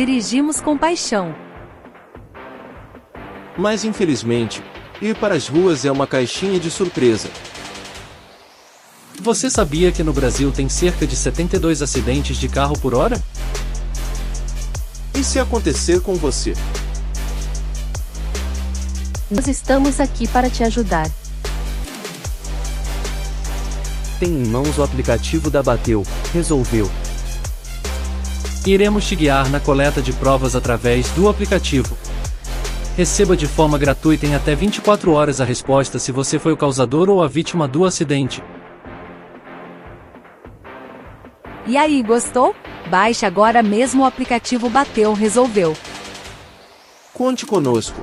dirigimos com paixão. Mas infelizmente, ir para as ruas é uma caixinha de surpresa. Você sabia que no Brasil tem cerca de 72 acidentes de carro por hora? E se acontecer com você? Nós estamos aqui para te ajudar. Tem em mãos o aplicativo da Bateu, resolveu. Iremos te guiar na coleta de provas através do aplicativo. Receba de forma gratuita em até 24 horas a resposta se você foi o causador ou a vítima do acidente. E aí, gostou? Baixe agora mesmo o aplicativo Bateu Resolveu. Conte conosco.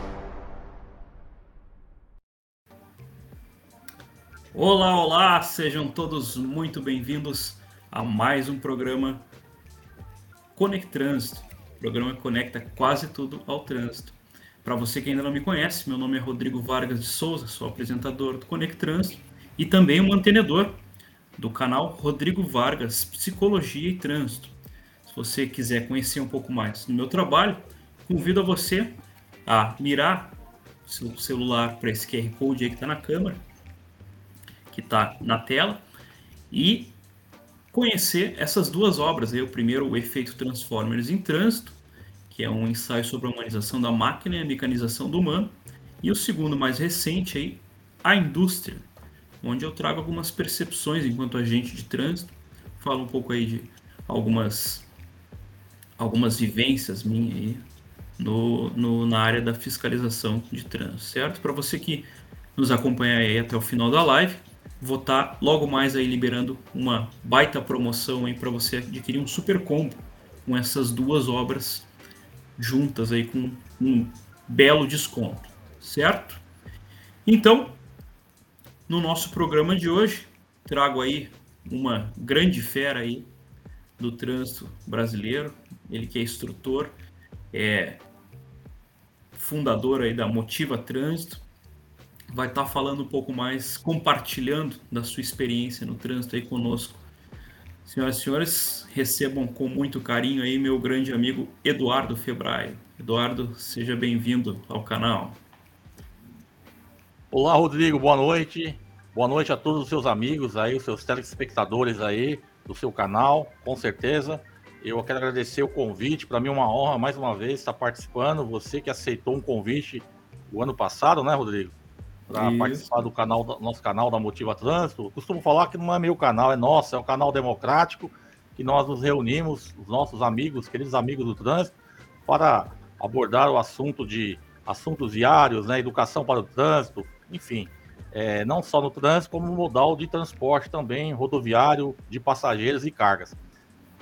Olá, olá, sejam todos muito bem-vindos a mais um programa Conect Trânsito. O programa que conecta quase tudo ao trânsito. Para você que ainda não me conhece, meu nome é Rodrigo Vargas de Souza, sou apresentador do Conect Trânsito e também um mantenedor do canal Rodrigo Vargas Psicologia e Trânsito. Se você quiser conhecer um pouco mais do meu trabalho, convido a você a mirar seu celular para esse QR Code aí que está na câmera que está na tela e conhecer essas duas obras. Aí, o primeiro, o Efeito Transformers em Trânsito, que é um ensaio sobre a humanização da máquina e a mecanização do humano. E o segundo, mais recente, aí, A Indústria, onde eu trago algumas percepções enquanto agente de trânsito, falo um pouco aí de algumas, algumas vivências minhas aí no, no, na área da fiscalização de trânsito, certo? Para você que nos acompanha aí até o final da live, vou estar tá logo mais aí liberando uma baita promoção aí para você adquirir um super combo com essas duas obras juntas aí com um belo desconto, certo? Então, no nosso programa de hoje, trago aí uma grande fera aí do trânsito brasileiro, ele que é instrutor, é fundador aí da Motiva Trânsito, vai estar tá falando um pouco mais, compartilhando da sua experiência no trânsito aí conosco. Senhoras e senhores, recebam com muito carinho aí meu grande amigo Eduardo Febraio. Eduardo, seja bem-vindo ao canal. Olá, Rodrigo, boa noite. Boa noite a todos os seus amigos aí, os seus telespectadores aí do seu canal, com certeza. Eu quero agradecer o convite, para mim é uma honra mais uma vez estar participando. Você que aceitou um convite o ano passado, né, Rodrigo? Para participar do canal, do nosso canal da Motiva Trânsito. Costumo falar que não é meu canal, é nosso, é um canal democrático, que nós nos reunimos, os nossos amigos, queridos amigos do trânsito, para abordar o assunto de assuntos diários, né, educação para o trânsito, enfim, é, não só no trânsito, como no modal de transporte também, rodoviário, de passageiros e cargas.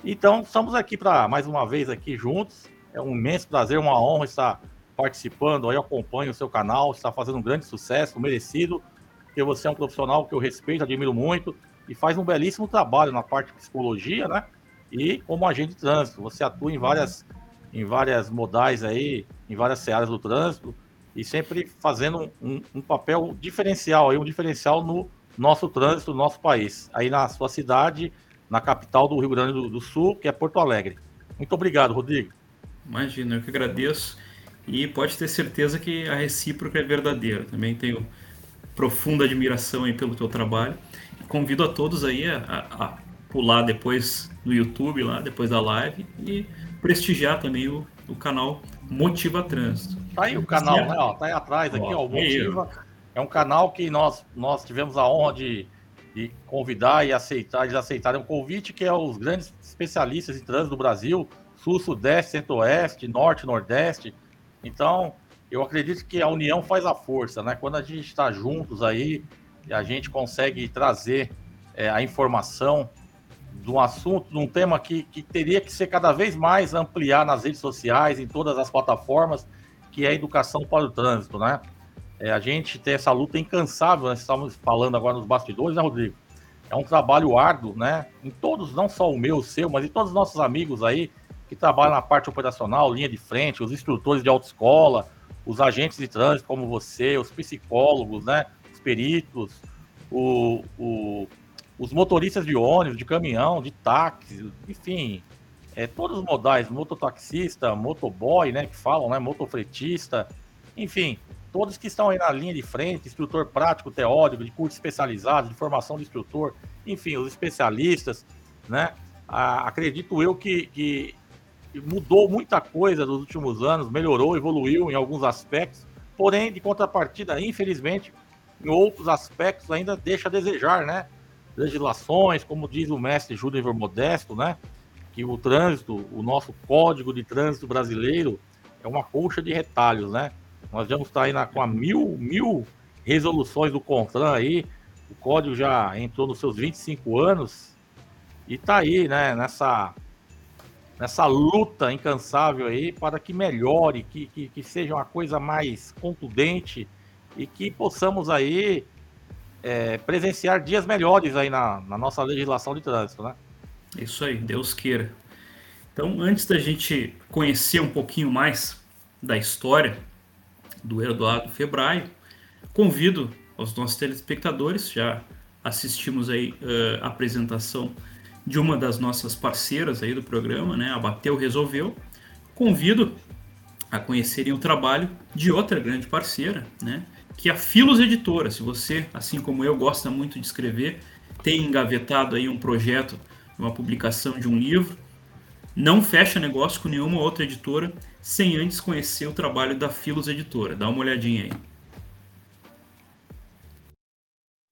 Então, estamos aqui para mais uma vez aqui juntos. É um imenso prazer, uma honra estar participando, aí acompanho o seu canal, está fazendo um grande sucesso, merecido, porque você é um profissional que eu respeito, admiro muito e faz um belíssimo trabalho na parte de psicologia, né? E como agente de trânsito, você atua em várias em várias modais aí, em várias searas do trânsito e sempre fazendo um, um papel diferencial aí, um diferencial no nosso trânsito, no nosso país, aí na sua cidade, na capital do Rio Grande do, Sul, que é Porto Alegre. Muito obrigado, Rodrigo. Imagina, eu que agradeço. E pode ter certeza que a recíproca é verdadeira. Também tenho profunda admiração aí pelo teu trabalho. Convido a todos aí a, a, a pular depois no YouTube lá, depois da live e prestigiar também o, o canal Motiva Trânsito. Tá aí o canal, né? Ó, tá aí atrás aqui, ó, o Motiva. É um canal que nós, nós tivemos a honra de, de convidar e aceitar, eles aceitarem um convite que é os grandes especialistas em trânsito do Brasil, Sul, Sudeste, Centro-Oeste, Norte, Nordeste, então, eu acredito que a união faz a força, né? Quando a gente está juntos aí, a gente consegue trazer é, a informação de um assunto, de um tema que, que teria que ser cada vez mais ampliar nas redes sociais, em todas as plataformas, que é a educação para o trânsito, né? É, a gente tem essa luta incansável, nós estamos falando agora nos bastidores, né, Rodrigo? É um trabalho árduo, né? Em todos, não só o meu, o seu, mas em todos os nossos amigos aí, que na parte operacional, linha de frente, os instrutores de autoescola, os agentes de trânsito como você, os psicólogos, né, os peritos, o, o, os motoristas de ônibus, de caminhão, de táxi, enfim, é, todos os modais, mototaxista, motoboy, né, que falam, né, motofretista, enfim, todos que estão aí na linha de frente, instrutor prático, teórico, de curso especializado, de formação de instrutor, enfim, os especialistas, né, ah, acredito eu que, que mudou muita coisa nos últimos anos, melhorou, evoluiu em alguns aspectos, porém, de contrapartida, infelizmente, em outros aspectos ainda deixa a desejar, né? Legislações, como diz o mestre Júlio Modesto, né? Que o trânsito, o nosso código de trânsito brasileiro é uma colcha de retalhos, né? Nós vamos estar aí na, com a mil, mil resoluções do CONTRAN aí, o código já entrou nos seus 25 anos e tá aí, né, nessa, nessa luta incansável aí para que melhore, que, que, que seja uma coisa mais contundente e que possamos aí é, presenciar dias melhores aí na, na nossa legislação de trânsito, né? Isso aí, Deus queira. Então, antes da gente conhecer um pouquinho mais da história do Eduardo Febraio, convido aos nossos telespectadores, já assistimos aí uh, a apresentação de uma das nossas parceiras aí do programa, né, a Bateu Resolveu. Convido a conhecerem o trabalho de outra grande parceira, né, que é a Filos Editora. Se você, assim como eu, gosta muito de escrever, tem engavetado aí um projeto, uma publicação de um livro, não fecha negócio com nenhuma outra editora sem antes conhecer o trabalho da Filos Editora. Dá uma olhadinha aí.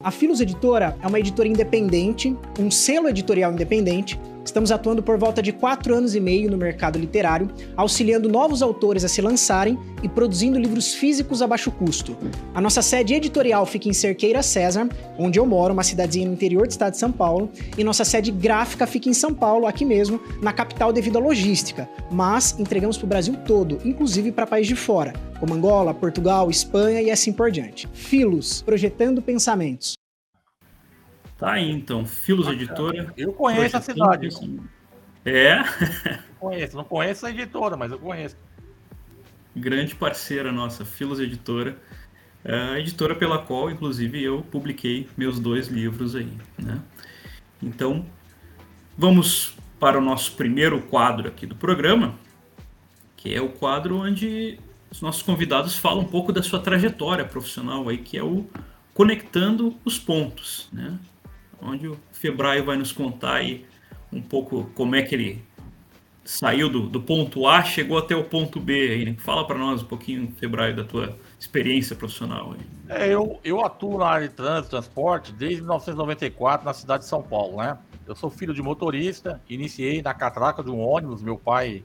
A Filos Editora é uma editora independente, um selo editorial independente. Estamos atuando por volta de quatro anos e meio no mercado literário, auxiliando novos autores a se lançarem e produzindo livros físicos a baixo custo. A nossa sede editorial fica em Cerqueira César, onde eu moro, uma cidadezinha no interior do estado de São Paulo, e nossa sede gráfica fica em São Paulo, aqui mesmo, na capital devido à logística, mas entregamos para o Brasil todo, inclusive para países de fora, como Angola, Portugal, Espanha e assim por diante. Filos, projetando pensamentos. Tá aí então, Filos Editora. Eu conheço a cidade. É? conheço, não conheço a editora, mas eu conheço. Grande parceira nossa, Filos Editora. É a editora pela qual, inclusive, eu publiquei meus dois livros aí. Né? Então, vamos para o nosso primeiro quadro aqui do programa, que é o quadro onde os nossos convidados falam um pouco da sua trajetória profissional aí, que é o Conectando os Pontos, né? Onde o Febraio vai nos contar aí um pouco como é que ele saiu do, do ponto A, chegou até o ponto B. Aí, né? Fala para nós um pouquinho, Febraio, da tua experiência profissional. É, eu, eu atuo na área de trânsito transporte desde 1994 na cidade de São Paulo, né? Eu sou filho de motorista, iniciei na catraca de um ônibus, meu pai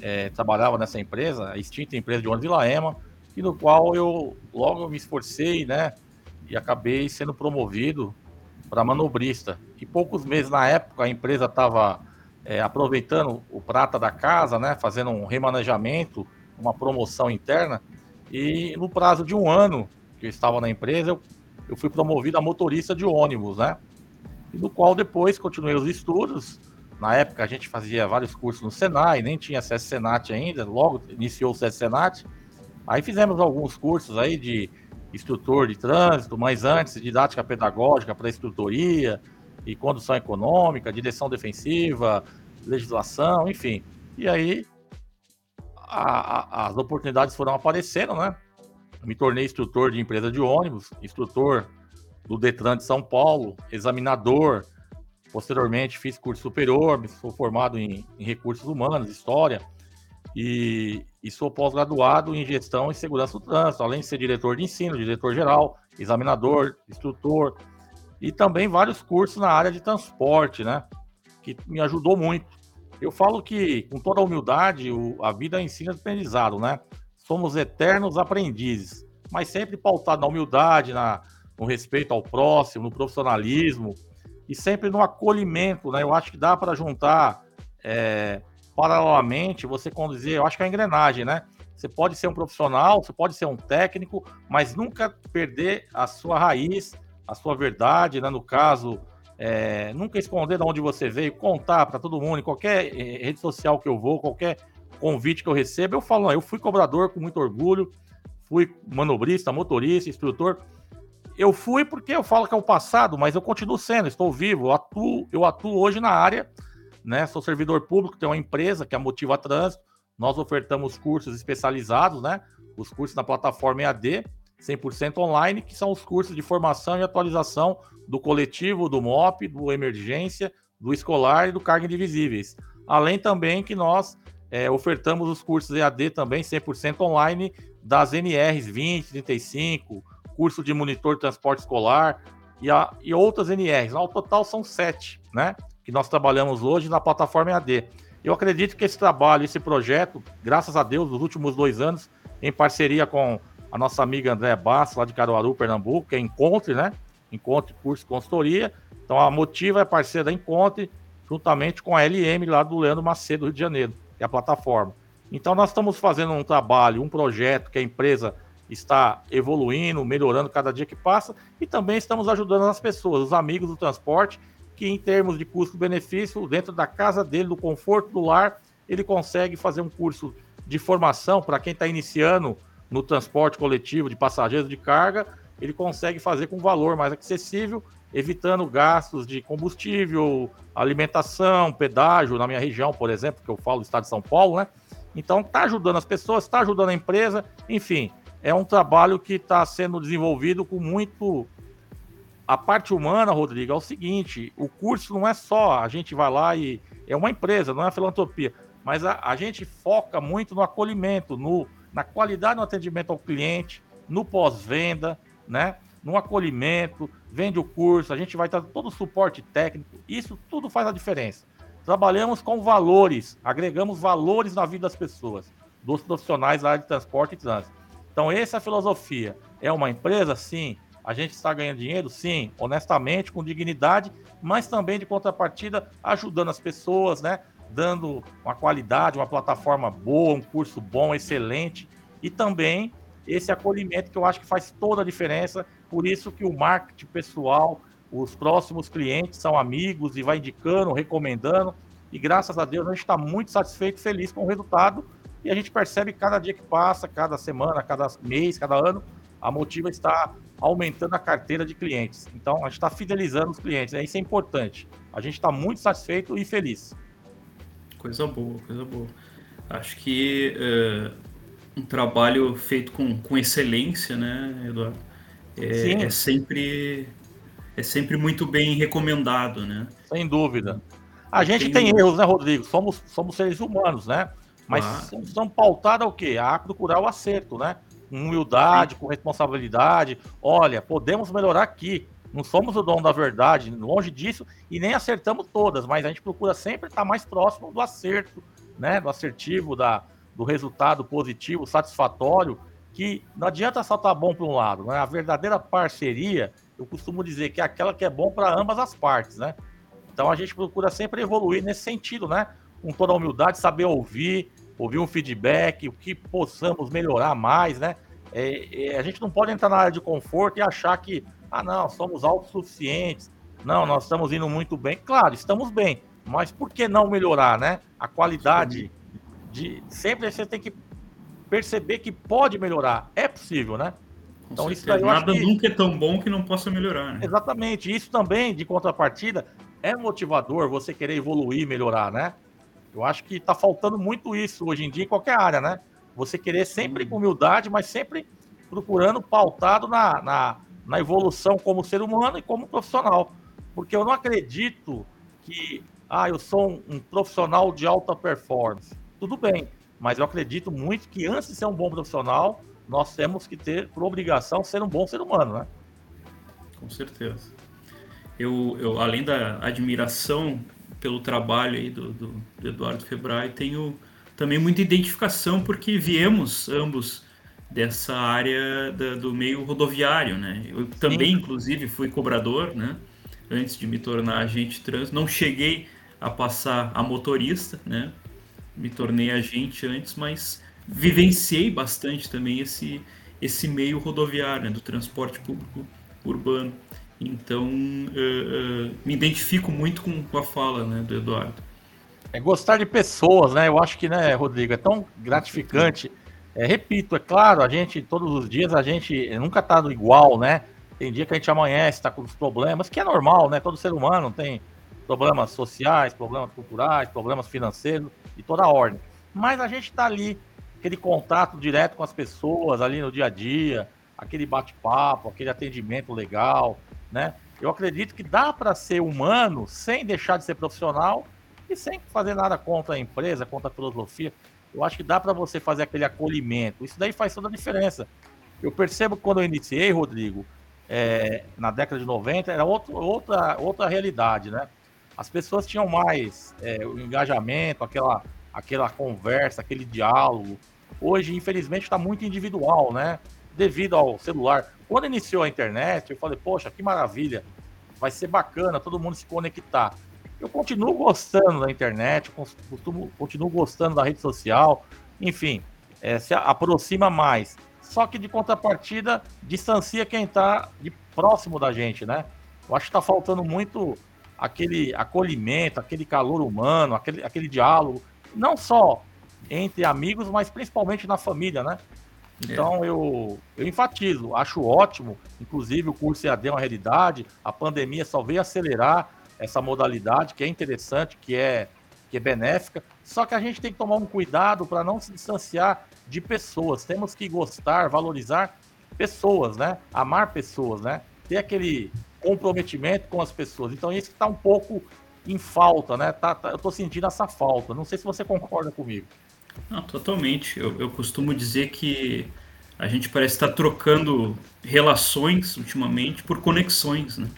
é, trabalhava nessa empresa, a extinta empresa de ônibus de Laema, e no qual eu logo me esforcei, né? E acabei sendo promovido para manobrista. E poucos meses na época a empresa estava é, aproveitando o prata da casa, né, fazendo um remanejamento, uma promoção interna. E no prazo de um ano que eu estava na empresa, eu, eu fui promovido a motorista de ônibus, né? E qual depois continuei os estudos. Na época a gente fazia vários cursos no Senai, nem tinha acesso Senat ainda, logo iniciou o Senat. Aí fizemos alguns cursos aí de instrutor de trânsito, mas antes didática pedagógica para instrutoria e condução econômica, direção defensiva, legislação, enfim. E aí a, a, as oportunidades foram aparecendo, né? Me tornei instrutor de empresa de ônibus, instrutor do Detran de São Paulo, examinador. Posteriormente fiz curso superior, sou formado em, em recursos humanos, história e, e sou pós-graduado em gestão e segurança do trânsito, além de ser diretor de ensino, diretor geral, examinador, instrutor e também vários cursos na área de transporte, né? Que me ajudou muito. Eu falo que, com toda a humildade, o, a vida ensina aprendizado, né? Somos eternos aprendizes, mas sempre pautado na humildade, na, no respeito ao próximo, no profissionalismo e sempre no acolhimento, né? Eu acho que dá para juntar é, paralelamente você conduzir, eu acho que é a engrenagem, né? Você pode ser um profissional, você pode ser um técnico, mas nunca perder a sua raiz, a sua verdade, né? No caso, é, nunca esconder de onde você veio, contar para todo mundo, em qualquer eh, rede social que eu vou, qualquer convite que eu recebo, eu falo, eu fui cobrador com muito orgulho, fui manobrista, motorista, instrutor. Eu fui porque eu falo que é o passado, mas eu continuo sendo, estou vivo, eu atuo, eu atuo hoje na área né? Sou servidor público, tenho uma empresa que é a Motiva Trânsito. Nós ofertamos cursos especializados, né? Os cursos na plataforma EAD, 100% online, que são os cursos de formação e atualização do coletivo, do MOP, do emergência, do escolar e do carga indivisíveis. Além também que nós é, ofertamos os cursos EAD também 100% online das NRs 20, 35, curso de monitor de transporte escolar e, a, e outras NRs. Ao total são sete, né? Que nós trabalhamos hoje na plataforma EAD. Eu acredito que esse trabalho, esse projeto, graças a Deus, nos últimos dois anos, em parceria com a nossa amiga André Basso, lá de Caruaru, Pernambuco, que é Encontre, né? Encontre Curso Consultoria. Então a Motiva é parceira da Encontre, juntamente com a LM lá do Leandro Macedo, Rio de Janeiro, que é a plataforma. Então nós estamos fazendo um trabalho, um projeto que a empresa está evoluindo, melhorando cada dia que passa, e também estamos ajudando as pessoas, os amigos do transporte, que em termos de custo-benefício, dentro da casa dele, do conforto do lar, ele consegue fazer um curso de formação para quem está iniciando no transporte coletivo de passageiros de carga, ele consegue fazer com valor mais acessível, evitando gastos de combustível, alimentação, pedágio, na minha região, por exemplo, que eu falo do estado de São Paulo, né? Então, está ajudando as pessoas, está ajudando a empresa, enfim, é um trabalho que está sendo desenvolvido com muito. A parte humana, Rodrigo, é o seguinte: o curso não é só a gente vai lá e. É uma empresa, não é filantropia, mas a, a gente foca muito no acolhimento, no, na qualidade do atendimento ao cliente, no pós-venda, né? no acolhimento, vende o curso, a gente vai dar todo o suporte técnico, isso tudo faz a diferença. Trabalhamos com valores, agregamos valores na vida das pessoas, dos profissionais da área de transporte e trânsito. Então, essa é a filosofia. É uma empresa? Sim. A gente está ganhando dinheiro? Sim. Honestamente, com dignidade, mas também de contrapartida, ajudando as pessoas, né? Dando uma qualidade, uma plataforma boa, um curso bom, excelente. E também esse acolhimento que eu acho que faz toda a diferença. Por isso que o marketing pessoal, os próximos clientes são amigos e vai indicando, recomendando. E graças a Deus a gente está muito satisfeito e feliz com o resultado e a gente percebe cada dia que passa, cada semana, cada mês, cada ano, a Motiva está aumentando a carteira de clientes. Então, a gente está fidelizando os clientes. Né? Isso é importante. A gente está muito satisfeito e feliz. Coisa boa, coisa boa. Acho que uh, um trabalho feito com, com excelência, né, Eduardo? É, é, sempre é sempre muito bem recomendado, né? Sem dúvida. A gente tem, tem erros, né, Rodrigo? Somos, somos seres humanos, né? Mas ah. são, são pautadas o quê? A procurar o acerto, né? Humildade, com responsabilidade. Olha, podemos melhorar aqui. Não somos o dono da verdade, longe disso, e nem acertamos todas, mas a gente procura sempre estar mais próximo do acerto, né? Do assertivo, da, do resultado positivo, satisfatório, que não adianta só estar bom para um lado, né? A verdadeira parceria, eu costumo dizer que é aquela que é bom para ambas as partes, né? Então a gente procura sempre evoluir nesse sentido, né? Com toda a humildade, saber ouvir, ouvir um feedback, o que possamos melhorar mais, né? É, é, a gente não pode entrar na área de conforto e achar que, ah, não, somos autossuficientes, não, nós estamos indo muito bem. Claro, estamos bem, mas por que não melhorar, né? A qualidade de. Sempre você tem que perceber que pode melhorar, é possível, né? então, isso daí Nada que... nunca é tão bom que não possa melhorar, né? Exatamente, isso também, de contrapartida, é motivador você querer evoluir, melhorar, né? Eu acho que está faltando muito isso hoje em dia em qualquer área, né? Você querer sempre com humildade, mas sempre procurando pautado na, na, na evolução como ser humano e como profissional. Porque eu não acredito que, ah, eu sou um, um profissional de alta performance. Tudo bem, mas eu acredito muito que antes de ser um bom profissional, nós temos que ter, por obrigação, ser um bom ser humano, né? Com certeza. Eu, eu além da admiração pelo trabalho aí do, do, do Eduardo Febrai, tenho também muita identificação porque viemos ambos dessa área da, do meio rodoviário, né? Eu também, Sim. inclusive, fui cobrador, né? Antes de me tornar agente trânsito, não cheguei a passar a motorista, né? Me tornei agente antes, mas vivenciei bastante também esse esse meio rodoviário, né? do transporte público urbano. Então, uh, uh, me identifico muito com, com a fala né, do Eduardo. É gostar de pessoas, né? Eu acho que, né, Rodrigo, é tão gratificante. É, repito, é claro, a gente, todos os dias, a gente nunca tá igual, né? Tem dia que a gente amanhece, tá com os problemas, que é normal, né? Todo ser humano tem problemas sociais, problemas culturais, problemas financeiros e toda a ordem. Mas a gente está ali, aquele contato direto com as pessoas ali no dia a dia, aquele bate-papo, aquele atendimento legal, né? Eu acredito que dá para ser humano sem deixar de ser profissional e sem fazer nada contra a empresa, contra a filosofia. Eu acho que dá para você fazer aquele acolhimento. Isso daí faz toda a diferença. Eu percebo que quando eu iniciei, Rodrigo, é, na década de 90, era outro, outra, outra realidade, né? As pessoas tinham mais é, o engajamento, aquela, aquela conversa, aquele diálogo. Hoje, infelizmente, está muito individual, né? Devido ao celular. Quando iniciou a internet, eu falei, poxa, que maravilha, vai ser bacana todo mundo se conectar. Eu continuo gostando da internet, costumo, continuo gostando da rede social, enfim, é, se aproxima mais. Só que de contrapartida, distancia quem está próximo da gente, né? Eu acho que está faltando muito aquele acolhimento, aquele calor humano, aquele, aquele diálogo, não só entre amigos, mas principalmente na família, né? Então é. eu, eu enfatizo, acho ótimo, inclusive o curso EAD é uma realidade, a pandemia só veio acelerar essa modalidade, que é interessante, que é, que é benéfica, só que a gente tem que tomar um cuidado para não se distanciar de pessoas, temos que gostar, valorizar pessoas, né? Amar pessoas, né? Ter aquele comprometimento com as pessoas. Então isso está um pouco em falta, né? Tá, tá, eu estou sentindo essa falta. Não sei se você concorda comigo. Não, totalmente. Eu, eu costumo dizer que a gente parece estar trocando relações ultimamente por conexões, né?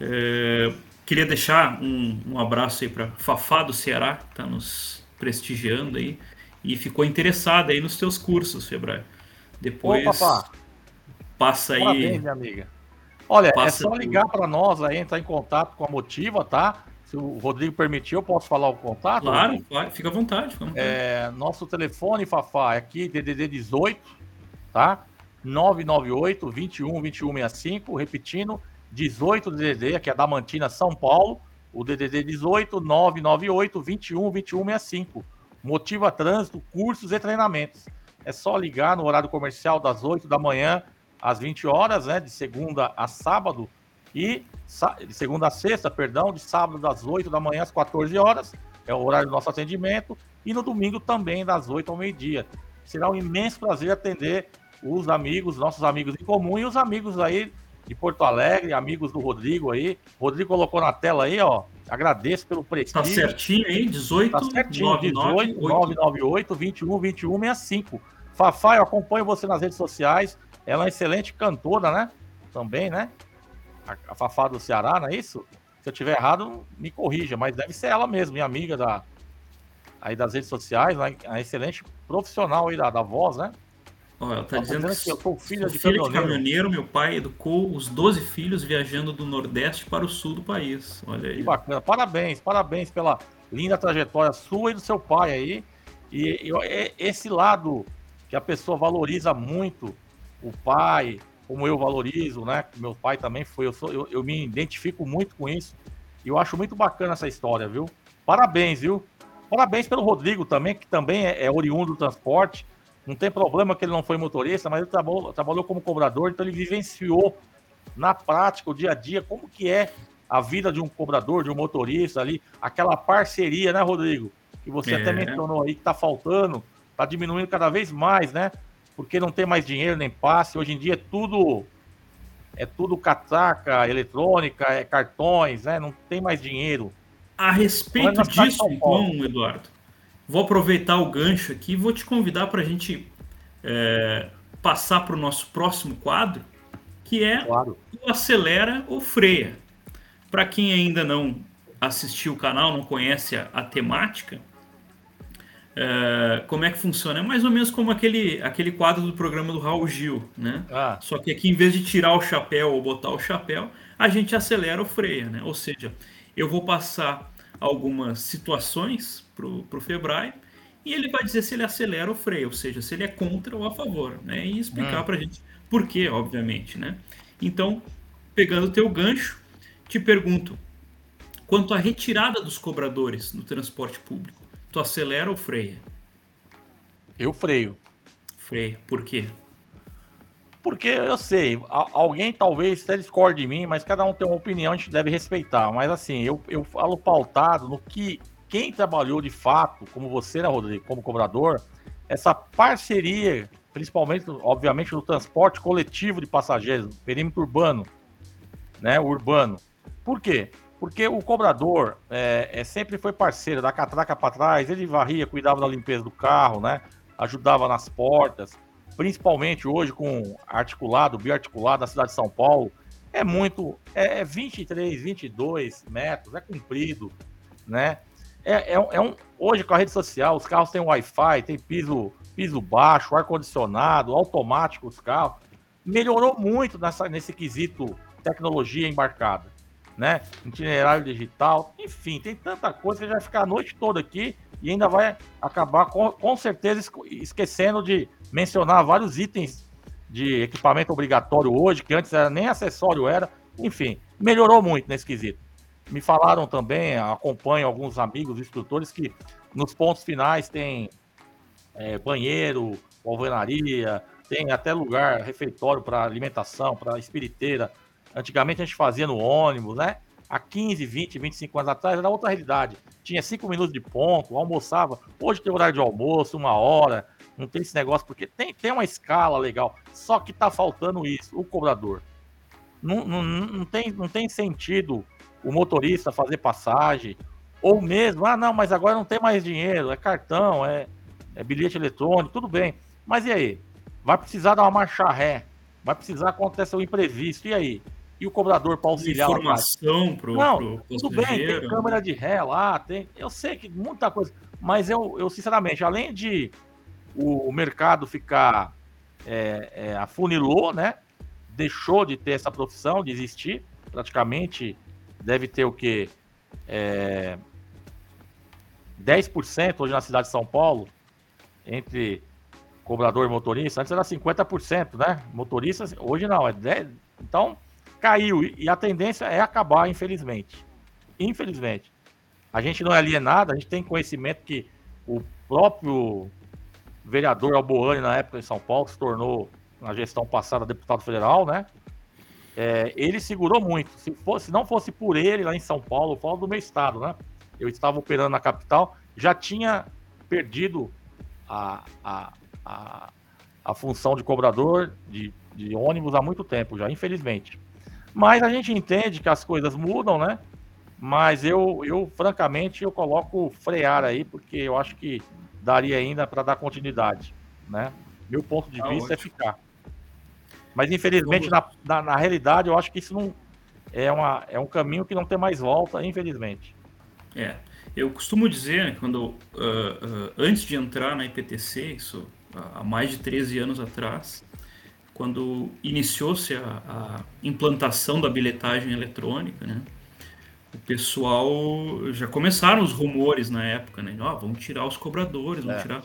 É, queria deixar um, um abraço aí para Fafá do Ceará, que está nos prestigiando aí e ficou interessada aí nos teus cursos, Febraio. Depois passa aí. Parabéns, minha amiga. Olha, é passa é só ligar para nós aí, entrar em contato com a Motiva, tá? Se o Rodrigo permitir, eu posso falar o contato? Claro, vai, fica à vontade. Fica à vontade. É, nosso telefone, Fafá, é aqui, DDD 18, tá? 998 21 2165, repetindo, 18 DDD, aqui é da Mantina, São Paulo, o DDD 18 998 21 2165. Motiva Trânsito, cursos e treinamentos. É só ligar no horário comercial das 8 da manhã às 20 horas, né, de segunda a sábado, e de segunda a sexta, perdão, de sábado das 8 da manhã às 14 horas, é o horário do nosso atendimento, e no domingo também das 8 ao meio-dia. Será um imenso prazer atender os amigos, nossos amigos em comum e os amigos aí de Porto Alegre, amigos do Rodrigo aí. Rodrigo colocou na tela aí, ó. Agradeço pelo prestígio. Tá certinho aí, 18 Tá certinho, 99, 18 998 21 21 65. Fafá, eu acompanho você nas redes sociais. Ela é uma excelente cantora, né? Também, né? A, Fafá do Ceará, não é isso? Se eu tiver errado, me corrija, mas deve ser ela mesmo, minha amiga da, aí das redes sociais, né? a excelente profissional aí da, da voz, né? Olha, ela tá, tá dizendo que eu sou filha, de, filha caminhoneiro. de caminhoneiro. Meu pai educou os 12 filhos viajando do Nordeste para o sul do país. Olha aí. Que bacana. Parabéns, parabéns pela linda trajetória sua e do seu pai aí. E, e esse lado que a pessoa valoriza muito o pai, como eu valorizo, né? Meu pai também foi, eu, sou, eu, eu me identifico muito com isso. E eu acho muito bacana essa história, viu? Parabéns, viu? Parabéns pelo Rodrigo também, que também é, é oriundo do transporte. Não tem problema que ele não foi motorista, mas ele trabalhou, trabalhou como cobrador, então ele vivenciou na prática, o dia a dia, como que é a vida de um cobrador, de um motorista ali, aquela parceria, né, Rodrigo? Que você é. até mencionou aí que tá faltando, tá diminuindo cada vez mais, né? Porque não tem mais dinheiro nem passe. Hoje em dia é tudo é tudo catraca eletrônica, é cartões, né? Não tem mais dinheiro. A respeito disso, então, Eduardo, vou aproveitar o gancho aqui e vou te convidar para a gente é, passar para o nosso próximo quadro, que é claro. o Acelera ou Freia. Para quem ainda não assistiu o canal, não conhece a, a temática, é, como é que funciona? É mais ou menos como aquele, aquele quadro do programa do Raul Gil, né? Ah. Só que aqui, em vez de tirar o chapéu ou botar o chapéu, a gente acelera ou freia, né? Ou seja, eu vou passar algumas situações para o Febrae e ele vai dizer se ele acelera ou freia, ou seja, se ele é contra ou a favor, né? E explicar hum. para a gente por quê, obviamente, né? Então, pegando o teu gancho, te pergunto, quanto à retirada dos cobradores no transporte público, Tu acelera ou freia? Eu freio. Freia. Por quê? Porque eu sei, alguém talvez até discorde de mim, mas cada um tem uma opinião, a gente deve respeitar. Mas assim, eu, eu falo pautado no que quem trabalhou de fato, como você, né, Rodrigo, como cobrador, essa parceria, principalmente, obviamente, no transporte coletivo de passageiros, perímetro urbano, né, urbano. Por quê? Porque o cobrador é, é sempre foi parceiro, da catraca para trás, ele varria, cuidava da limpeza do carro, né, ajudava nas portas principalmente hoje com articulado, bioarticulado na cidade de São Paulo, é muito, é 23, é 22 metros, é comprido, né? É, é, é um, hoje com a rede social, os carros têm Wi-Fi, tem piso, piso baixo, ar-condicionado, automático os carros. Melhorou muito nessa, nesse quesito tecnologia embarcada, né? Itinerário digital, enfim, tem tanta coisa que a gente vai ficar a noite toda aqui e ainda vai acabar com, com certeza esquecendo de mencionar vários itens de equipamento obrigatório hoje, que antes era nem acessório era. Enfim, melhorou muito nesse quesito. Me falaram também, acompanho alguns amigos instrutores que nos pontos finais tem é, banheiro, alvenaria, tem até lugar, refeitório para alimentação, para espiriteira. Antigamente a gente fazia no ônibus, né? Há 15, 20, 25 anos atrás era outra realidade. Tinha cinco minutos de ponto, almoçava. Hoje tem horário de almoço, uma hora, não tem esse negócio, porque tem, tem uma escala legal. Só que tá faltando isso, o cobrador. Não, não, não, tem, não tem sentido o motorista fazer passagem, ou mesmo, ah, não, mas agora não tem mais dinheiro, é cartão, é, é bilhete eletrônico, tudo bem. Mas e aí? Vai precisar dar uma marcha ré, vai precisar acontecer um imprevisto, e aí? E o cobrador para auxiliar Informação para o Não, tudo bem, tem câmera de ré lá, tem. Eu sei que muita coisa, mas eu, eu sinceramente, além de o, o mercado ficar é, é, afunilou, né? Deixou de ter essa profissão, de existir. Praticamente deve ter o quê? É, 10% hoje na cidade de São Paulo, entre cobrador e motorista. Antes era 50%, né? Motoristas, hoje não, é 10%. Então, caiu. E a tendência é acabar, infelizmente. Infelizmente. A gente não é alienado, a gente tem conhecimento que o próprio vereador Alboane, na época em São Paulo, se tornou, na gestão passada, deputado federal, né? É, ele segurou muito. Se, fosse, se não fosse por ele lá em São Paulo, falo do meu estado, né? Eu estava operando na capital, já tinha perdido a, a, a, a função de cobrador de, de ônibus há muito tempo já, infelizmente. Mas a gente entende que as coisas mudam, né? Mas eu, eu francamente, eu coloco frear aí, porque eu acho que daria ainda para dar continuidade, né? Meu ponto de ah, vista é ótimo. é ficar. Mas infelizmente, na, na, na, realidade, eu acho que isso não é, uma, é um caminho que não tem mais volta, infelizmente. É, eu costumo dizer, né, quando uh, uh, antes de entrar na IPTC, isso há mais de 13 anos atrás, quando iniciou-se a, a implantação da bilhetagem eletrônica, né? o pessoal já começaram os rumores na época, né? Ah, vamos tirar os cobradores, vamos é. tirar.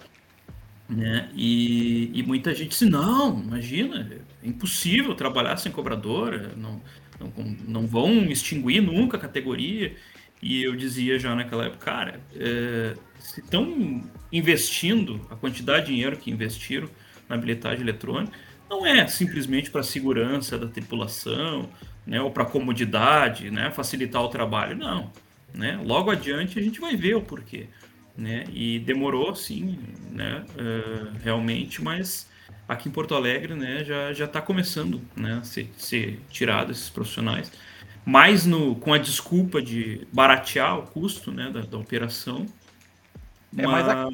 Né? E, e, muita gente disse: não, imagina, é impossível trabalhar sem cobradora, não, não, não vão extinguir nunca a categoria. E eu dizia já naquela época, cara, é, se estão investindo a quantidade de dinheiro que investiram na bilhetagem eletrônica, não é simplesmente para a segurança da tripulação, né, ou para comodidade, né, facilitar o trabalho, não. Né? Logo adiante a gente vai ver o porquê. Né? E demorou, sim, né, uh, realmente, mas aqui em Porto Alegre né, já já está começando né, a ser, ser tirado esses profissionais. Mais no, com a desculpa de baratear o custo né, da, da operação. É, mas a,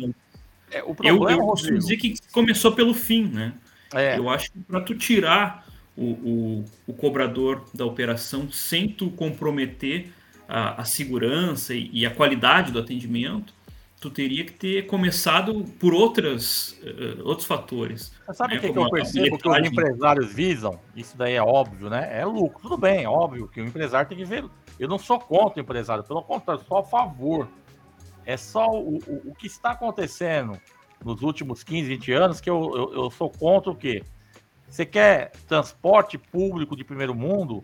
é, o problema, eu, eu costumo dizer que começou pelo fim, né? É. Eu acho que para tu tirar o, o, o, cobrador da operação sem tu comprometer a, a segurança e, e, a qualidade do atendimento, tu teria que ter começado por outras, uh, outros fatores. Você sabe o né? que, que, eu percebo que os empresários visam? Isso daí é óbvio, né? É lucro. Tudo bem, é óbvio que o empresário tem que ver. Eu não sou contra o empresário, pelo contrário, sou a favor. É só o, o, o que está acontecendo nos últimos 15, 20 anos que eu, eu, eu sou contra o quê? Você quer transporte público de primeiro mundo?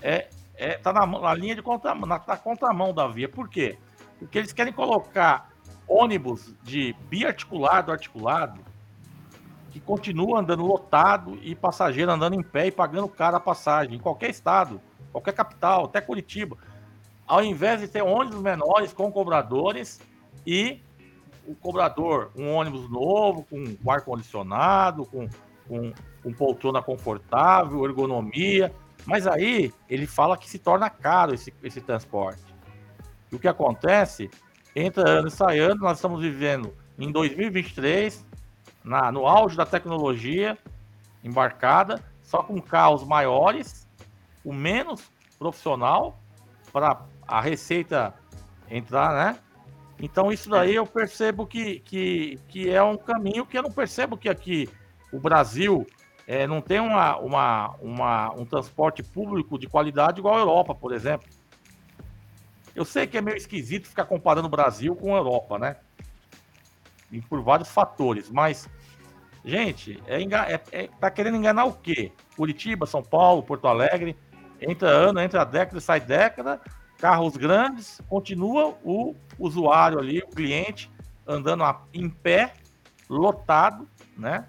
É, é tá na, na linha de contra, na, na contramão da via. Por quê? Porque eles querem colocar ônibus de biarticulado articulado que continua andando lotado e passageiro andando em pé e pagando caro a passagem, em qualquer estado, qualquer capital, até Curitiba. Ao invés de ter ônibus menores com cobradores e o cobrador, um ônibus novo, com ar-condicionado, com, com, com poltrona confortável, ergonomia. Mas aí ele fala que se torna caro esse, esse transporte. E o que acontece? Entra ano e sai ano, nós estamos vivendo em 2023, na, no auge da tecnologia embarcada, só com carros maiores, o menos profissional, para a receita entrar, né? Então isso daí eu percebo que, que, que é um caminho que eu não percebo que aqui o Brasil é, não tem uma, uma, uma, um transporte público de qualidade igual a Europa, por exemplo. Eu sei que é meio esquisito ficar comparando o Brasil com a Europa, né? E por vários fatores, mas, gente, é, é, é, tá querendo enganar o quê? Curitiba, São Paulo, Porto Alegre, entra ano, entra década, sai década, carros grandes, continua o usuário ali, o cliente, andando em pé, lotado, né?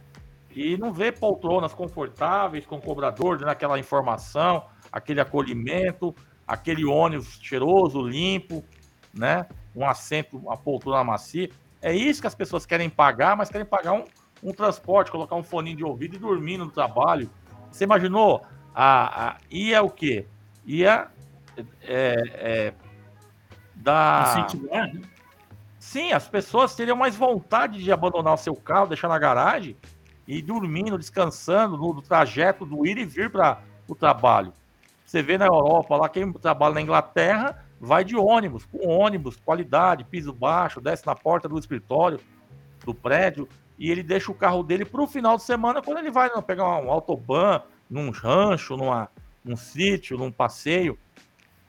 E não vê poltronas confortáveis com cobrador, dando aquela informação, aquele acolhimento, aquele ônibus cheiroso, limpo, né? Um assento, uma poltrona macia. É isso que as pessoas querem pagar, mas querem pagar um, um transporte, colocar um fone de ouvido e dormir no trabalho. Você imaginou? A, a, ia o quê? Ia é, é, da. Incentivar, né? Sim, as pessoas teriam mais vontade de abandonar o seu carro, deixar na garagem e ir dormindo, descansando no, no trajeto do ir e vir para o trabalho. Você vê na Europa, lá quem trabalha na Inglaterra vai de ônibus, com ônibus, qualidade, piso baixo, desce na porta do escritório, do prédio, e ele deixa o carro dele para o final de semana, quando ele vai não, pegar um autoban, num rancho, numa, num sítio, num passeio.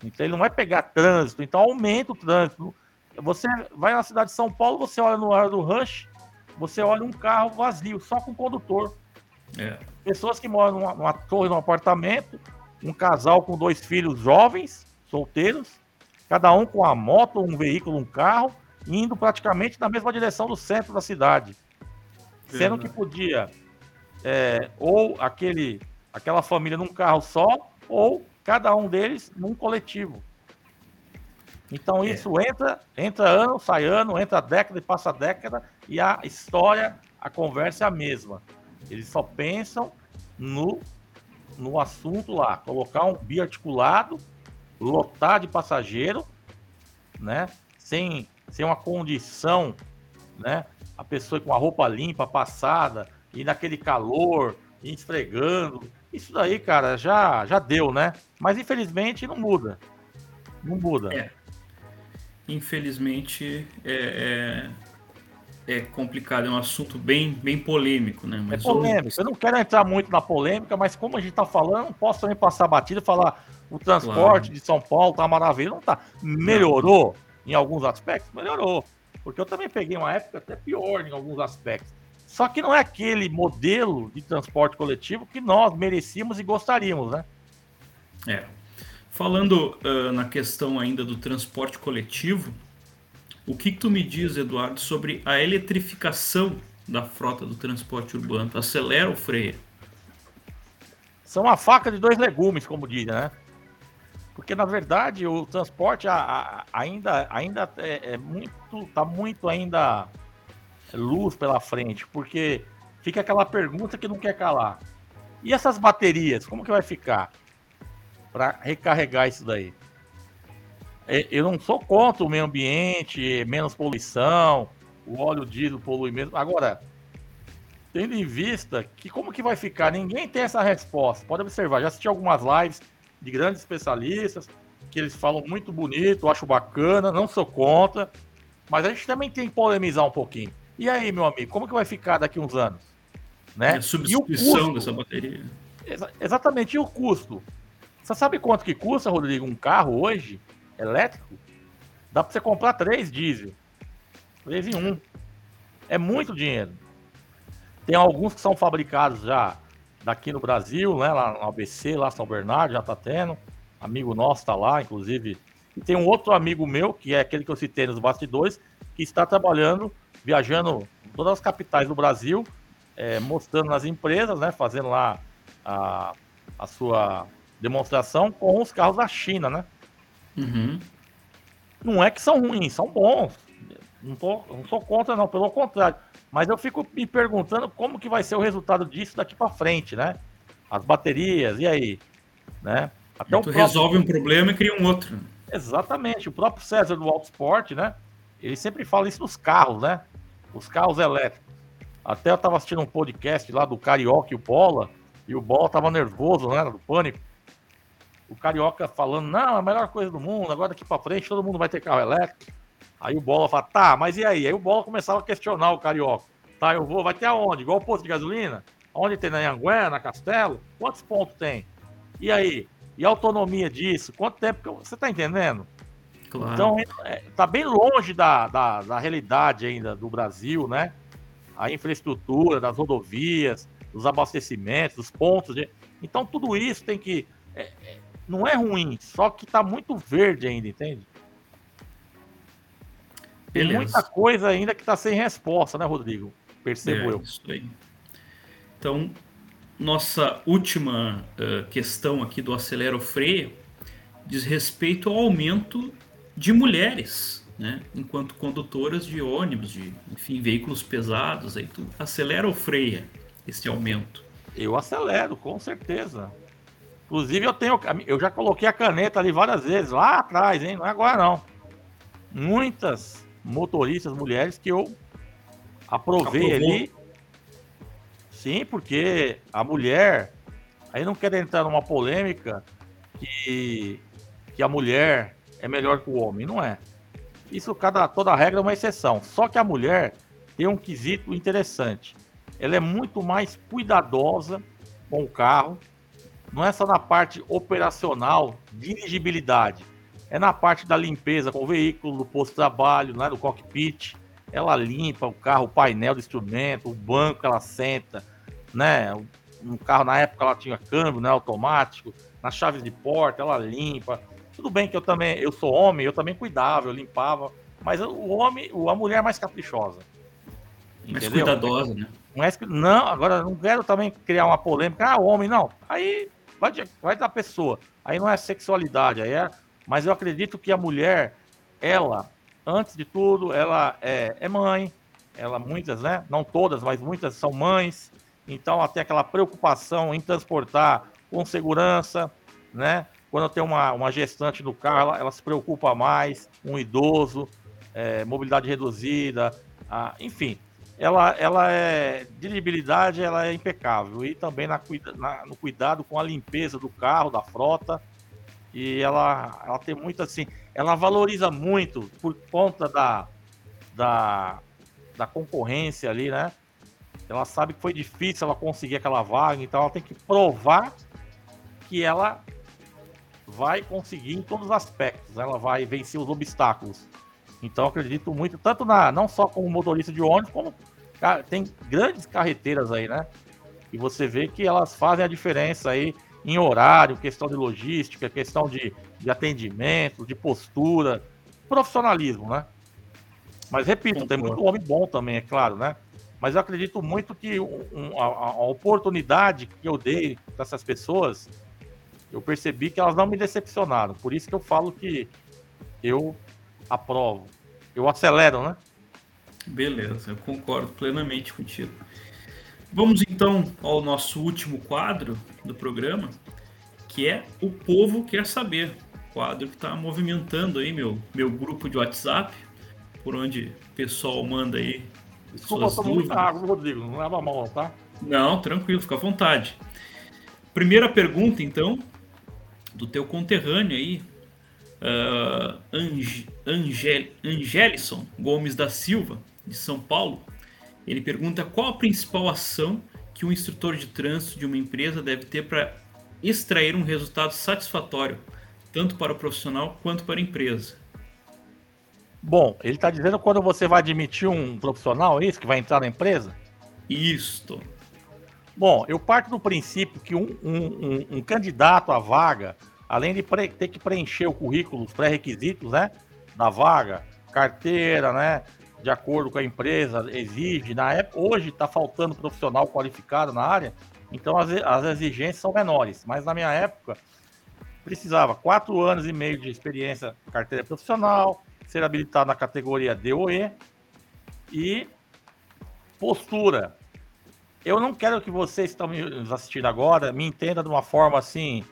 Então ele não vai pegar trânsito, então aumenta o trânsito. Você vai na cidade de São Paulo, você olha no ar do rush, você olha um carro vazio, só com condutor. É. Pessoas que moram numa, numa torre, num apartamento, um casal com dois filhos jovens, solteiros, cada um com a moto, um veículo, um carro, indo praticamente na mesma direção do centro da cidade. Sendo que podia é, ou aquele, aquela família num carro só, ou cada um deles num coletivo. Então é. isso é. entra, entra ano, sai ano, entra década e passa década, e a história, a conversa é a mesma. Eles só pensam no, no assunto lá, colocar um biarticulado, lotar de passageiro, né? Sem, sem uma condição, né? A pessoa com a roupa limpa, passada, e naquele calor, esfregando, isso daí, cara, já, já deu, né? Mas infelizmente não muda. Não muda. É. Infelizmente é, é, é, complicado, é um assunto bem, bem polêmico, né? Mas é polêmico. Eu não quero entrar muito na polêmica, mas como a gente tá falando, não posso também passar batida e falar o transporte claro. de São Paulo tá maravilhoso. Não tá. Melhorou não. em alguns aspectos? Melhorou. Porque eu também peguei uma época até pior em alguns aspectos. Só que não é aquele modelo de transporte coletivo que nós merecíamos e gostaríamos, né? É. Falando uh, na questão ainda do transporte coletivo, o que, que, tu me diz, Eduardo, sobre a eletrificação da frota do transporte urbano? Acelera ou freia? São a faca de dois legumes, como dizem, né? Porque na verdade o transporte ainda, ainda é, é muito, tá muito ainda luz pela frente, porque fica aquela pergunta que não quer calar. E essas baterias, como que vai ficar para recarregar isso daí? É, eu não sou contra o meio ambiente, menos poluição, o óleo diesel polui mesmo. Agora, tendo em vista que como que vai ficar, ninguém tem essa resposta. Pode observar, já assisti algumas lives de grandes especialistas que eles falam muito bonito, acho bacana, não sou contra, mas a gente também tem que polemizar um pouquinho. E aí, meu amigo, como que vai ficar daqui uns anos? Né? a substituição dessa bateria. Exa exatamente, e o custo? Você sabe quanto que custa, Rodrigo, um carro hoje, elétrico? Dá para você comprar três diesel. Três em um. É muito dinheiro. Tem alguns que são fabricados já daqui no Brasil, né? Lá no ABC, lá São Bernardo, já tá tendo. Amigo nosso tá lá, inclusive. E tem um outro amigo meu, que é aquele que eu citei nos bastidores, que está trabalhando viajando em todas as capitais do Brasil, é, mostrando nas empresas, né? Fazendo lá a, a sua demonstração com os carros da China, né? Uhum. Não é que são ruins, são bons. Não, tô, não sou contra, não, pelo contrário. Mas eu fico me perguntando como que vai ser o resultado disso daqui para frente, né? As baterias, e aí? Né? Até o próprio... resolve um problema e cria um outro. Exatamente. O próprio César do Autosport, né? Ele sempre fala isso nos carros, né? Os carros elétricos. Até eu estava assistindo um podcast lá do Carioca e o Bola, e o Bola tava nervoso, né? Do pânico. O Carioca falando, não, a melhor coisa do mundo, agora daqui para frente todo mundo vai ter carro elétrico. Aí o Bola fala, tá, mas e aí? Aí o Bola começava a questionar o Carioca. Tá, eu vou, vai ter aonde? Igual o posto de gasolina? Onde tem na Anguera, na Castelo? Quantos pontos tem? E aí? E a autonomia disso? Quanto tempo que eu... Você tá entendendo? Claro. Então, é, tá bem longe da, da, da realidade ainda do Brasil, né? A infraestrutura, das rodovias, dos abastecimentos, dos pontos de... Então, tudo isso tem que... É, é, não é ruim, só que tá muito verde ainda, entende? Tem Beleza. muita coisa ainda que está sem resposta, né, Rodrigo? Percebo é, eu. Isso aí. Então, nossa última uh, questão aqui do acelero freio diz respeito ao aumento de mulheres, né? Enquanto condutoras de ônibus, de enfim, veículos pesados, aí tu acelera ou freia esse aumento? Eu acelero, com certeza. Inclusive eu tenho, eu já coloquei a caneta ali várias vezes, lá atrás, hein? Não é agora não. Muitas motoristas mulheres que eu aprovei Aprovou. ali. Sim, porque a mulher. Aí não quero entrar numa polêmica que, que a mulher é melhor que o homem. Não é. Isso, cada, toda regra é uma exceção. Só que a mulher tem um quesito interessante. Ela é muito mais cuidadosa com o carro. Não é só na parte operacional, dirigibilidade é na parte da limpeza com o veículo, do posto de trabalho, né, do cockpit. Ela limpa o carro, o painel do instrumento, o banco que ela senta, né? Um carro na época ela tinha câmbio, né, automático, nas chaves de porta ela limpa. Tudo bem que eu também, eu sou homem, eu também cuidava, eu limpava, mas o homem, a mulher é mais caprichosa. Mais entendeu? cuidadosa, né? Mas, não, agora não quero também criar uma polêmica, ah, homem, não. Aí vai, vai da pessoa. Aí não é sexualidade, aí é mas eu acredito que a mulher, ela, antes de tudo, ela é, é mãe, ela muitas, né? Não todas, mas muitas são mães. Então tem aquela preocupação em transportar com segurança, né? Quando tem uma, uma gestante no carro, ela, ela se preocupa mais, um idoso, é, mobilidade reduzida, ah, enfim, ela, ela é dirigibilidade, ela é impecável. E também na, na, no cuidado com a limpeza do carro, da frota. E ela, ela tem muito assim, ela valoriza muito por conta da, da, da concorrência ali, né? Ela sabe que foi difícil ela conseguir aquela vaga, então ela tem que provar que ela vai conseguir em todos os aspectos, ela vai vencer os obstáculos. Então acredito muito, tanto na não só como motorista de ônibus, como tem grandes carreteiras aí, né? E você vê que elas fazem a diferença aí em horário, questão de logística, questão de, de atendimento, de postura, profissionalismo, né? Mas repito, tem muito homem bom também, é claro, né? Mas eu acredito muito que um, a, a, oportunidade que eu dei para essas pessoas, eu percebi que elas não me decepcionaram. Por isso que eu falo que eu aprovo. Eu acelero, né? Beleza, eu concordo plenamente contigo. Vamos então ao nosso último quadro do programa, que é O Povo Quer Saber. Quadro que está movimentando aí meu, meu grupo de WhatsApp, por onde o pessoal manda aí. Desculpa, suas muita água, Rodrigo, não leva mal, tá? Não, tranquilo, fica à vontade. Primeira pergunta, então, do teu conterrâneo aí, uh, Ange, Angel, Angelison Gomes da Silva, de São Paulo. Ele pergunta qual a principal ação que um instrutor de trânsito de uma empresa deve ter para extrair um resultado satisfatório, tanto para o profissional quanto para a empresa. Bom, ele está dizendo quando você vai admitir um profissional, é isso, que vai entrar na empresa? Isto. Bom, eu parto do princípio que um, um, um, um candidato à vaga, além de ter que preencher o currículo, os pré-requisitos, né, da vaga, carteira, né, de acordo com a empresa, exige. Na época, hoje está faltando profissional qualificado na área, então as, as exigências são menores. Mas na minha época, precisava quatro anos e meio de experiência carteira profissional, ser habilitado na categoria DOE e postura. Eu não quero que vocês que estão me assistindo agora me entendam de uma forma assim,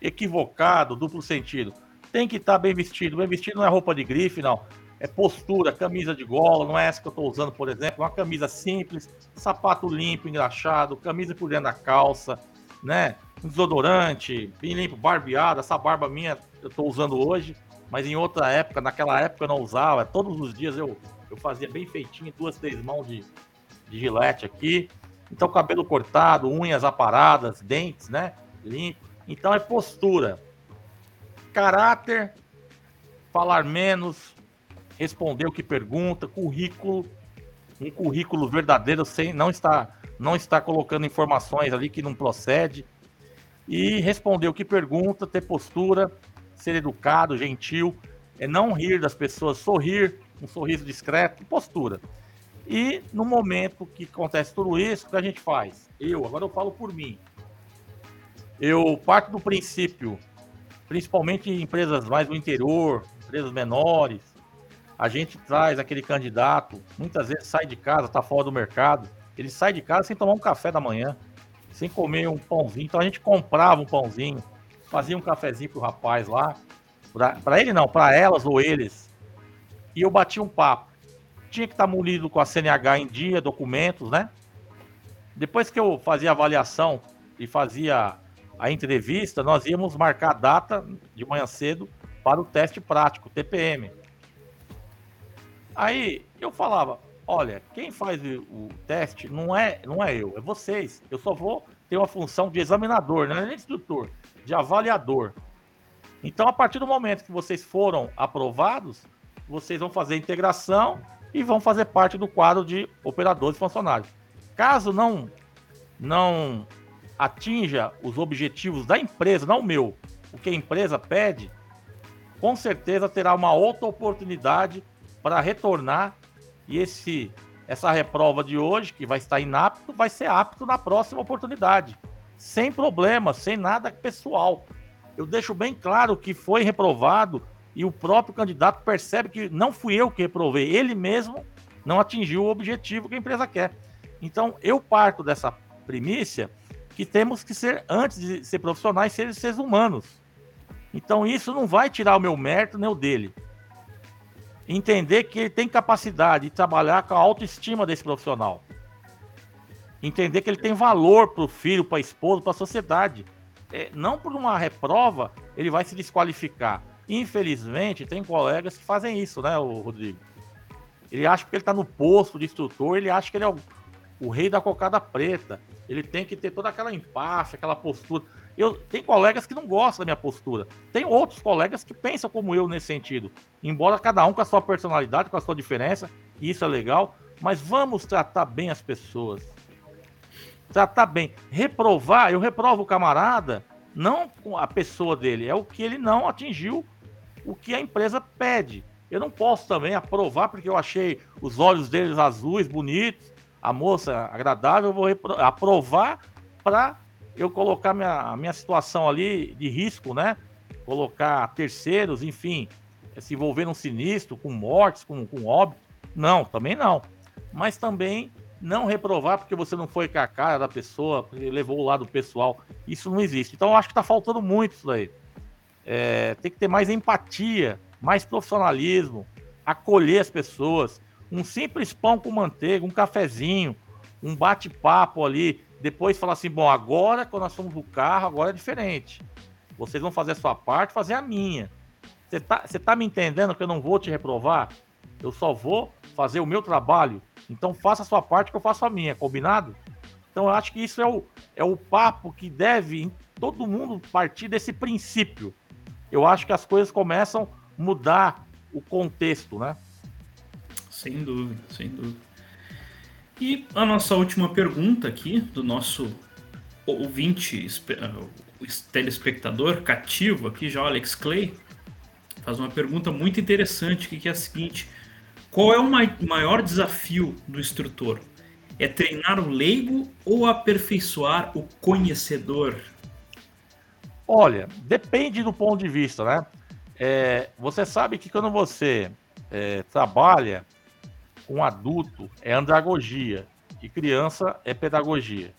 equivocado, duplo sentido. Tem que estar tá bem vestido. Bem vestido não é roupa de grife, não. É postura, camisa de gola, não é essa que eu estou usando, por exemplo. Uma camisa simples, sapato limpo, engraxado, camisa por dentro da calça, né? Um desodorante, bem limpo, barbeado. Essa barba minha eu estou usando hoje, mas em outra época, naquela época eu não usava. Todos os dias eu, eu fazia bem feitinho, duas, três mãos de, de gilete aqui. Então, cabelo cortado, unhas aparadas, dentes, né? Limpo. Então, é postura. Caráter, falar menos, responder o que pergunta, currículo, um currículo verdadeiro sem não está não está colocando informações ali que não procede e responder o que pergunta, ter postura, ser educado, gentil, é não rir das pessoas, sorrir, um sorriso discreto, postura. E no momento que acontece tudo isso, o que a gente faz? Eu, agora eu falo por mim. Eu parto do princípio, principalmente em empresas mais do interior, empresas menores, a gente traz aquele candidato, muitas vezes sai de casa, está fora do mercado, ele sai de casa sem tomar um café da manhã, sem comer um pãozinho. Então a gente comprava um pãozinho, fazia um cafezinho pro rapaz lá, para ele não, para elas ou eles. E eu bati um papo tinha que estar munido com a CNH em dia, documentos, né? Depois que eu fazia avaliação e fazia a entrevista, nós íamos marcar a data de manhã cedo para o teste prático, TPM. Aí eu falava, olha, quem faz o teste não é, não é eu, é vocês. Eu só vou ter uma função de examinador, não é nem instrutor, de avaliador. Então, a partir do momento que vocês foram aprovados, vocês vão fazer a integração e vão fazer parte do quadro de operadores funcionários. Caso não não atinja os objetivos da empresa, não o meu, o que a empresa pede, com certeza terá uma outra oportunidade para retornar e esse essa reprova de hoje, que vai estar inapto, vai ser apto na próxima oportunidade. Sem problema, sem nada pessoal. Eu deixo bem claro que foi reprovado e o próprio candidato percebe que não fui eu que reprovei, ele mesmo não atingiu o objetivo que a empresa quer. Então, eu parto dessa primícia que temos que ser, antes de ser profissionais, ser seres humanos. Então, isso não vai tirar o meu mérito nem o dele. Entender que ele tem capacidade de trabalhar com a autoestima desse profissional. Entender que ele tem valor para o filho, para a esposa, para a sociedade. É, não por uma reprova ele vai se desqualificar Infelizmente, tem colegas que fazem isso, né, Rodrigo? Ele acha que ele está no posto de instrutor, ele acha que ele é o, o, rei da cocada preta. Ele tem que ter toda aquela empáfia, aquela postura. Eu tem colegas que não gostam da minha postura. Tem outros colegas que pensam como eu nesse sentido. Embora cada um com a sua personalidade, com a sua diferença, e isso é legal, mas vamos tratar bem as pessoas. Tratar bem. Reprovar, eu reprovo o camarada, não a pessoa dele, é o que ele não atingiu o que a empresa pede. Eu não posso também aprovar porque eu achei os olhos deles azuis, bonitos, a moça agradável, eu vou aprovar para eu colocar minha, minha situação ali de risco, né? Colocar terceiros, enfim, se envolver num sinistro, com mortes, com, com óbito. Não, também não. Mas também não reprovar porque você não foi com a cara da pessoa, levou o lado pessoal. Isso não existe. Então eu acho que está faltando muito isso daí. É, tem que ter mais empatia, mais profissionalismo, acolher as pessoas. Um simples pão com manteiga, um cafezinho, um bate-papo ali. Depois falar assim: bom, agora, quando nós somos do carro, agora é diferente. Vocês vão fazer a sua parte, fazer a minha. Você tá, você tá me entendendo que eu não vou te reprovar? Eu só vou fazer o meu trabalho. Então faça a sua parte que eu faço a minha, combinado? Então eu acho que isso é o, é o papo que deve todo mundo partir desse princípio eu acho que as coisas começam a mudar o contexto, né? Sem dúvida, sem dúvida. E a nossa última pergunta aqui do nosso ouvinte, o telespectador cativo aqui, já Alex Clay, faz uma pergunta muito interessante que é a seguinte: qual é o maior desafio do instrutor? É treinar o leigo ou aperfeiçoar o conhecedor? Olha, depende do ponto de vista, né? É, você sabe que quando você é, trabalha com adulto é andragogia e criança é pedagogia.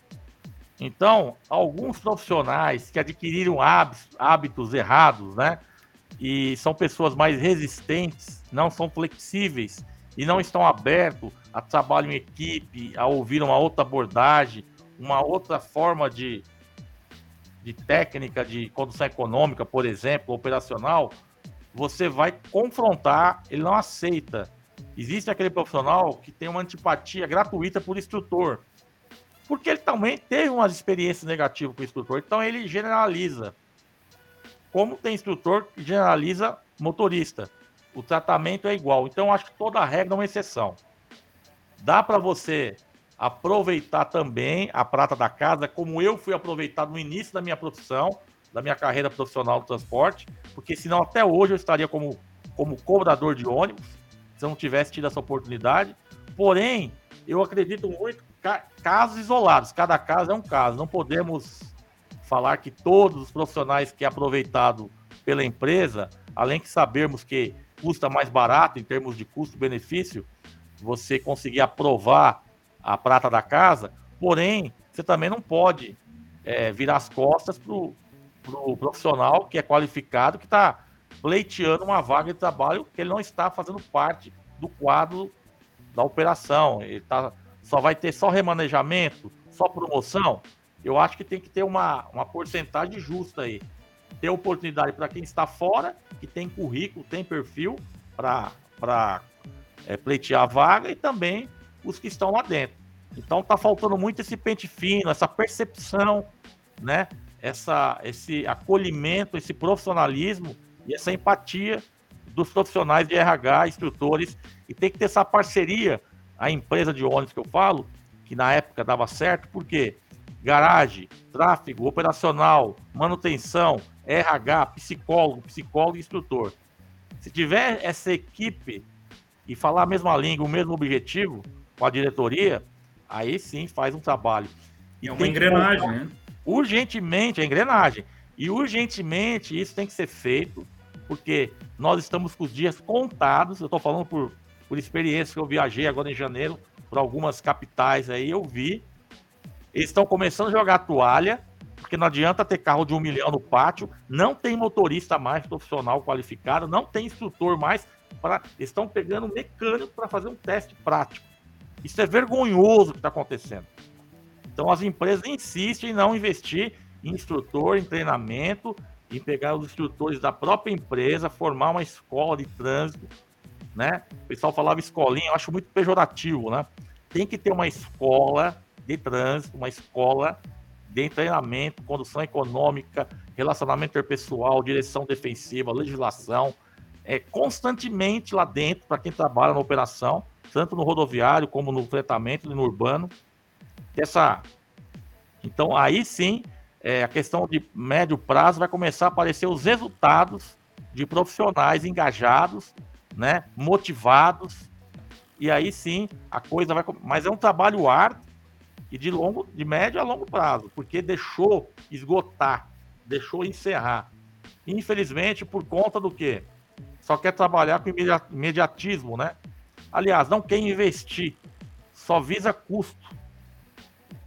Então, alguns profissionais que adquiriram hábitos, hábitos errados, né? E são pessoas mais resistentes, não são flexíveis e não estão abertos a trabalho em equipe, a ouvir uma outra abordagem, uma outra forma de, de técnica de condução econômica, por exemplo, operacional, você vai confrontar, ele não aceita. Existe aquele profissional que tem uma antipatia gratuita por instrutor, porque ele também teve umas experiências negativas com o instrutor, então ele generaliza. Como tem instrutor que generaliza motorista, o tratamento é igual. Então acho que toda regra é uma exceção. Dá para você aproveitar também a prata da casa, como eu fui aproveitado no início da minha profissão, da minha carreira profissional no transporte, porque senão até hoje eu estaria como, como cobrador de ônibus, se não tivesse tido essa oportunidade. Porém, eu acredito muito casos isolados, cada caso é um caso. Não podemos falar que todos os profissionais que é aproveitado pela empresa, além de sabermos que custa mais barato em termos de custo-benefício, você conseguir aprovar a prata da casa, porém, você também não pode é, virar as costas para o profissional que é qualificado, que está pleiteando uma vaga de trabalho que ele não está fazendo parte do quadro da operação. Ele tá, só vai ter só remanejamento, só promoção. Eu acho que tem que ter uma, uma porcentagem justa aí. Ter oportunidade para quem está fora, que tem currículo, tem perfil para é, pleitear a vaga, e também os que estão lá dentro. Então tá faltando muito esse pente fino, essa percepção, né? Essa, esse acolhimento, esse profissionalismo e essa empatia dos profissionais de RH, instrutores, e tem que ter essa parceria, a empresa de ônibus que eu falo, que na época dava certo, porque garagem, tráfego, operacional, manutenção, RH, psicólogo, psicólogo e instrutor. Se tiver essa equipe e falar a mesma língua, o mesmo objetivo com a diretoria, aí sim faz um trabalho. E é uma engrenagem, né? Urgentemente, a engrenagem. E urgentemente isso tem que ser feito porque nós estamos com os dias contados. Eu estou falando por, por experiência que eu viajei agora em janeiro para algumas capitais aí, eu vi. Eles estão começando a jogar toalha, porque não adianta ter carro de um milhão no pátio, não tem motorista mais profissional qualificado, não tem instrutor mais. Pra, eles estão pegando mecânico para fazer um teste prático. Isso é vergonhoso que está acontecendo. Então as empresas insistem em não investir em instrutor, em treinamento, em pegar os instrutores da própria empresa, formar uma escola de trânsito, né? O pessoal falava escolinha, eu acho muito pejorativo, né? Tem que ter uma escola de trânsito, uma escola de treinamento, condução econômica, relacionamento interpessoal, direção defensiva, legislação, é constantemente lá dentro para quem trabalha na operação, tanto no rodoviário como no fretamento e no urbano. Essa então aí sim é, a questão de médio prazo vai começar a aparecer os resultados de profissionais engajados, né, motivados, e aí sim a coisa vai. Mas é um trabalho árduo e de longo, de médio a longo prazo, porque deixou esgotar, deixou encerrar. Infelizmente, por conta do quê? Só quer trabalhar com imediatismo, né? Aliás, não quer investir, só visa custo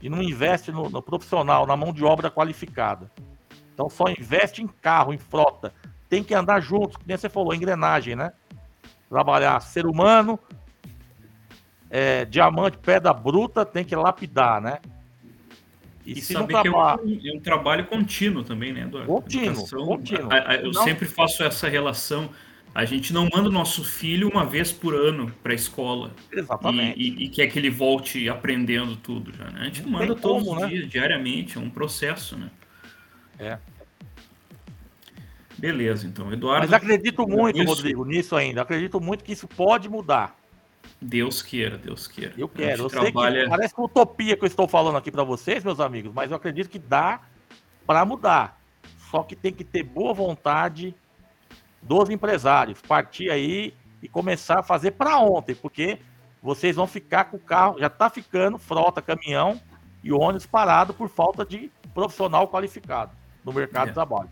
e não investe no, no, profissional, na mão de obra qualificada. Então só investe em carro, em frota. Tem que andar junto, como você falou, engrenagem, né? Trabalhar ser humano, é, diamante, pedra bruta, tem que lapidar, né? E, e saber que é um, é um, trabalho contínuo também, né, Eduardo? Contínuo, contínuo. A, a, eu não... sempre faço essa relação a gente não manda o nosso filho uma vez por ano para a escola. Exatamente. E, e, e, quer que ele volte aprendendo tudo já, né? A gente não manda todos como, os né? dias, diariamente, é um processo, né? É. Beleza, então, Eduardo. Mas acredito muito, isso... Rodrigo, nisso ainda. Acredito muito que isso pode mudar. Deus queira, Deus queira. Eu quero. Eu trabalha... sei que parece uma utopia que eu estou falando aqui para vocês, meus amigos, mas eu acredito que dá para mudar. Só que tem que ter boa vontade dos empresários, partir aí e começar a fazer para ontem, porque vocês vão ficar com o carro, já está ficando frota, caminhão e ônibus parado por falta de profissional qualificado no mercado é. de trabalho.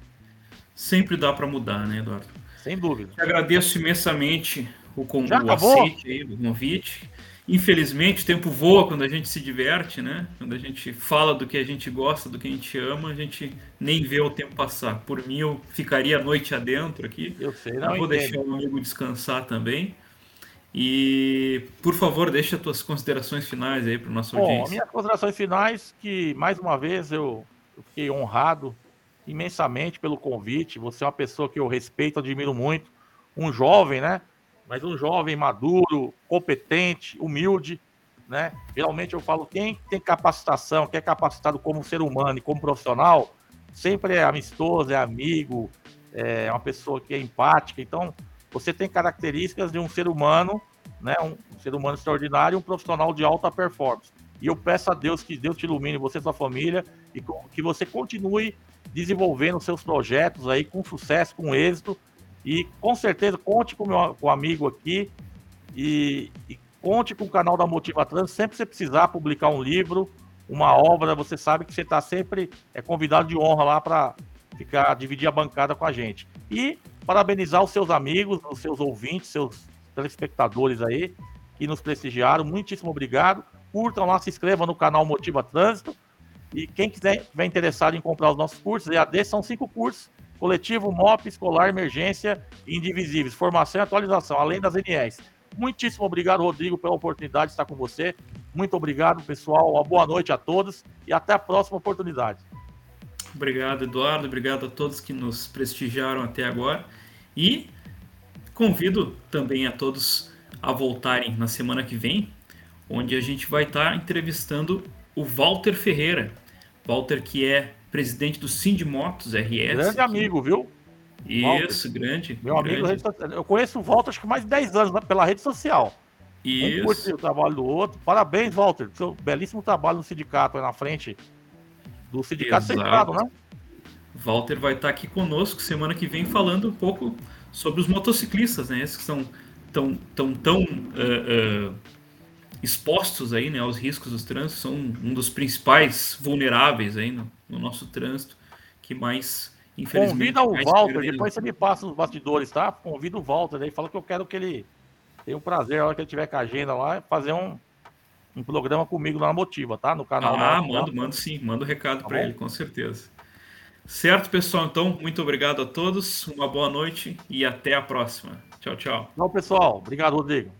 Sempre dá para mudar, né, Eduardo? Sem dúvida. Eu agradeço imensamente o, con o aceite aí, o convite. Infelizmente, o tempo voa quando a gente se diverte, né? Quando a gente fala do que a gente gosta, do que a gente ama, a gente nem vê o tempo passar. Por mim, eu ficaria a noite adentro aqui. Eu sei, não. Eu vou entendo. deixar o amigo descansar também. E, por favor, deixa as tuas considerações finais aí para o nosso Bom, audiência. Minhas considerações finais, que mais uma vez eu, eu fiquei honrado imensamente pelo convite. Você é uma pessoa que eu respeito, admiro muito. Um jovem, né? Mas um jovem maduro, competente, humilde, né? Geralmente eu falo, quem tem capacitação, quem é capacitado como ser humano e como profissional, sempre é amistoso, é amigo, é uma pessoa que é empática. Então, você tem características de um ser humano, né? Um ser humano extraordinário, um profissional de alta performance. E eu peço a Deus que Deus te ilumine, você e sua família, e que você continue desenvolvendo seus projetos aí com sucesso, com êxito. E com certeza conte com o meu com amigo aqui e, e, conte com o canal da Motiva Trans. Sempre que você precisar publicar um livro, uma obra, você sabe que você está sempre é convidado de honra lá para ficar dividir a bancada com a gente. E parabenizar os seus amigos, os seus ouvintes, seus telespectadores aí que nos prestigiaram. Muitíssimo obrigado. Curtam lá, se inscrevam no canal Motiva Trânsito. E quem quiser, tiver interessado em comprar os nossos cursos, EAD são cinco cursos: coletivo, MOP, escolar, emergência indivisíveis, formação e atualização, além das NES. Muitíssimo obrigado, Rodrigo, pela oportunidade de estar com você. Muito obrigado, pessoal. Uma boa noite a todos e até a próxima oportunidade. Obrigado, Eduardo. Obrigado a todos que nos prestigiaram até agora. E convido também a todos a voltarem na semana que vem, onde a gente vai estar entrevistando o Walter Ferreira. Walter, que é presidente do Cindy Motos RS. Grande amigo, viu? Isso, Walter. grande. Meu grande. amigo, eu conheço o Walter acho que mais de 10 anos né, pela rede social. Isso. Um curte o trabalho do outro. Parabéns, Walter. Seu belíssimo trabalho no sindicato aí na frente do sindicato centrado, né? Walter vai estar aqui conosco semana que vem falando um pouco sobre os motociclistas, né? Esses que são tão tão tão uh, uh, expostos aí, né, aos riscos dos trânsitos, são um dos principais vulneráveis aí no, no nosso trânsito, que mais, infelizmente... Convida o Walter, depois você me passa os bastidores, tá? Convida o Walter aí, fala que eu quero que ele tenha um prazer, a hora que ele tiver com a agenda lá, fazer um, um programa comigo lá na Motiva, tá? No canal. Ah, mando, mando sim, mando recado tá para ele, com certeza. Certo, pessoal? Então, muito obrigado a todos, uma boa noite e até a próxima. Tchau, tchau. Tchau, pessoal. Obrigado, Rodrigo.